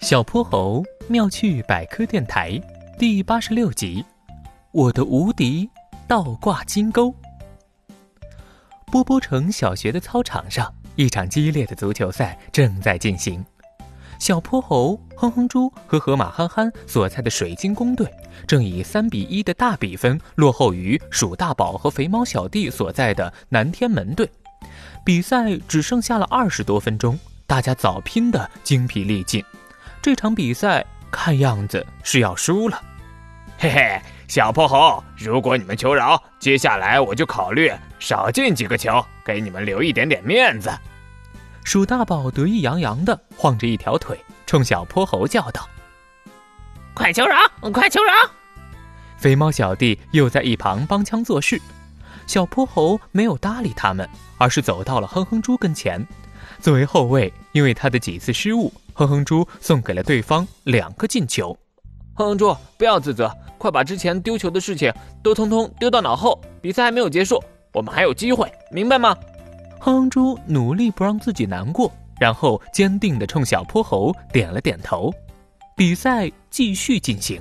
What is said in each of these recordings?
小泼猴妙趣百科电台第八十六集：我的无敌倒挂金钩。波波城小学的操场上，一场激烈的足球赛正在进行。小泼猴、哼哼猪和河马憨憨所在的水晶宫队，正以三比一的大比分落后于鼠大宝和肥猫小弟所在的南天门队。比赛只剩下了二十多分钟，大家早拼得精疲力尽。这场比赛看样子是要输了。嘿嘿，小泼猴，如果你们求饶，接下来我就考虑少进几个球，给你们留一点点面子。鼠大宝得意洋洋地晃着一条腿，冲小泼猴叫道：“快求饶，快求饶！”肥猫小弟又在一旁帮腔作势。小泼猴没有搭理他们，而是走到了哼哼猪跟前。作为后卫，因为他的几次失误，哼哼猪送给了对方两个进球。哼哼猪，不要自责，快把之前丢球的事情都通通丢到脑后。比赛还没有结束，我们还有机会，明白吗？哼哼猪努力不让自己难过，然后坚定地冲小泼猴点了点头。比赛继续进行，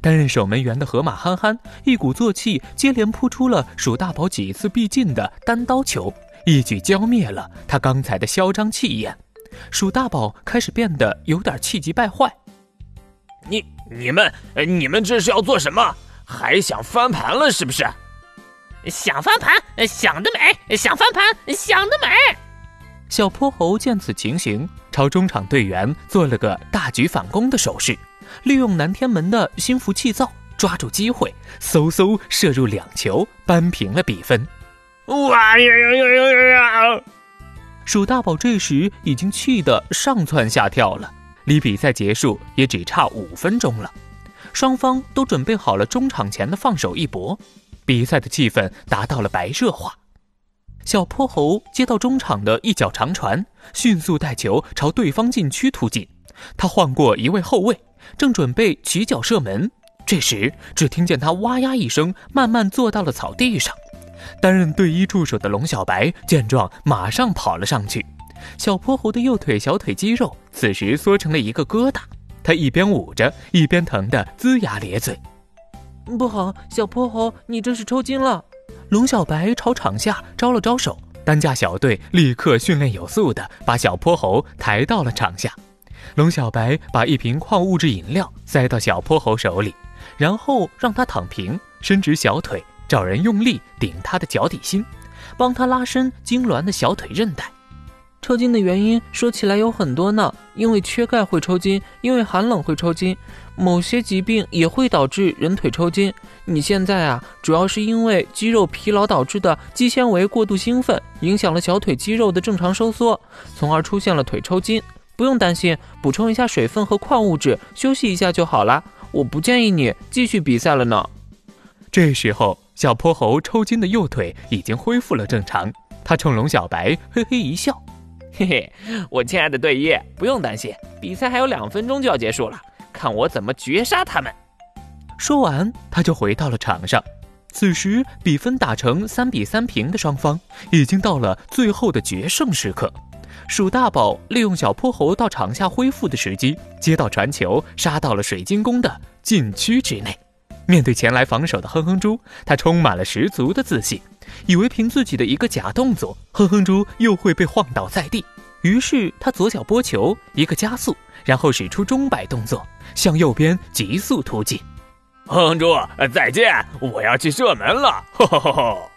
担任守门员的河马憨憨一鼓作气，接连扑出了鼠大宝几次必进的单刀球，一举浇灭了他刚才的嚣张气焰。鼠大宝开始变得有点气急败坏。你、你们、你们这是要做什么？还想翻盘了是不是？想翻盘，想得美！想翻盘，想得美！小泼猴见此情形，朝中场队员做了个大举反攻的手势，利用南天门的心浮气躁，抓住机会，嗖嗖射入两球，扳平了比分。哇呀呀呀呀呀！鼠大宝这时已经气得上蹿下跳了，离比赛结束也只差五分钟了，双方都准备好了中场前的放手一搏。比赛的气氛达到了白热化，小泼猴接到中场的一脚长传，迅速带球朝对方禁区突进。他晃过一位后卫，正准备起脚射门，这时只听见他哇呀一声，慢慢坐到了草地上。担任队医助手的龙小白见状，马上跑了上去。小泼猴的右腿、小腿肌肉此时缩成了一个疙瘩，他一边捂着，一边疼得龇牙咧嘴。不好，小泼猴，你这是抽筋了！龙小白朝场下招了招手，担架小队立刻训练有素的把小泼猴抬到了场下。龙小白把一瓶矿物质饮料塞到小泼猴手里，然后让他躺平，伸直小腿，找人用力顶他的脚底心，帮他拉伸痉挛的小腿韧带。抽筋的原因说起来有很多呢，因为缺钙会抽筋，因为寒冷会抽筋。某些疾病也会导致人腿抽筋。你现在啊，主要是因为肌肉疲劳导致的肌纤维过度兴奋，影响了小腿肌肉的正常收缩，从而出现了腿抽筋。不用担心，补充一下水分和矿物质，休息一下就好了。我不建议你继续比赛了呢。这时候，小泼猴抽筋的右腿已经恢复了正常，他冲龙小白嘿嘿一笑：“嘿嘿，我亲爱的队医，不用担心，比赛还有两分钟就要结束了。”看我怎么绝杀他们！说完，他就回到了场上。此时比分打成三比三平的双方，已经到了最后的决胜时刻。鼠大宝利用小泼猴到场下恢复的时机，接到传球，杀到了水晶宫的禁区之内。面对前来防守的哼哼猪，他充满了十足的自信，以为凭自己的一个假动作，哼哼猪又会被晃倒在地。于是他左脚拨球，一个加速，然后使出钟摆动作，向右边急速突进。哼哼猪，再见！我要去射门了！吼吼吼吼！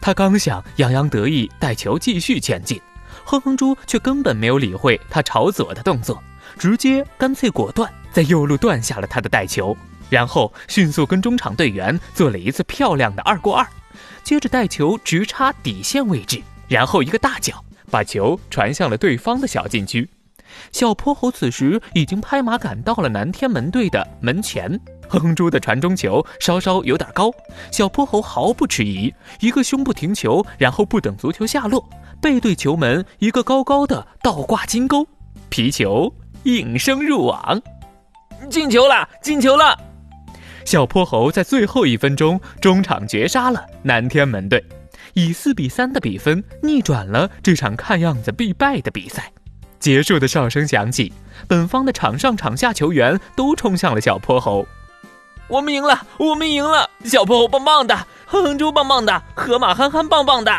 他刚想洋洋得意带球继续前进，哼哼猪却根本没有理会他朝左的动作，直接干脆果断在右路断下了他的带球，然后迅速跟中场队员做了一次漂亮的二过二，接着带球直插底线位置，然后一个大脚。把球传向了对方的小禁区，小泼猴此时已经拍马赶到了南天门队的门前。哼哼猪的传中球稍稍有点高，小泼猴毫不迟疑，一个胸部停球，然后不等足球下落，背对球门一个高高的倒挂金钩，皮球应声入网，进球了，进球了！小泼猴在最后一分钟中场绝杀了南天门队。以四比三的比分逆转了这场看样子必败的比赛。结束的哨声响起，本方的场上场下球员都冲向了小泼猴。我们赢了，我们赢了！小泼猴棒棒的，哼哼猪棒棒的，河马憨憨棒棒的。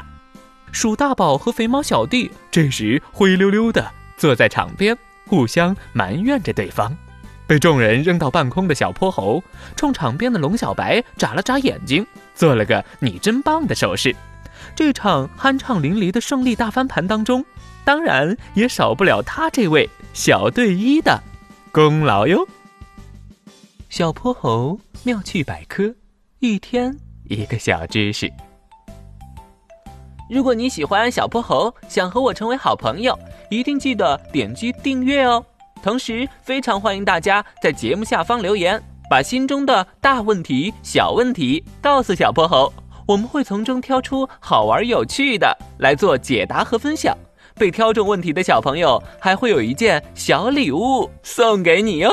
鼠大宝和肥猫小弟这时灰溜溜的坐在场边，互相埋怨着对方。被众人扔到半空的小泼猴，冲场边的龙小白眨了眨眼睛，做了个“你真棒”的手势。这场酣畅淋漓的胜利大翻盘当中，当然也少不了他这位小队医的功劳哟。小泼猴妙趣百科，一天一个小知识。如果你喜欢小泼猴，想和我成为好朋友，一定记得点击订阅哦。同时，非常欢迎大家在节目下方留言，把心中的大问题、小问题告诉小泼猴，我们会从中挑出好玩有趣的来做解答和分享。被挑中问题的小朋友还会有一件小礼物送给你哟。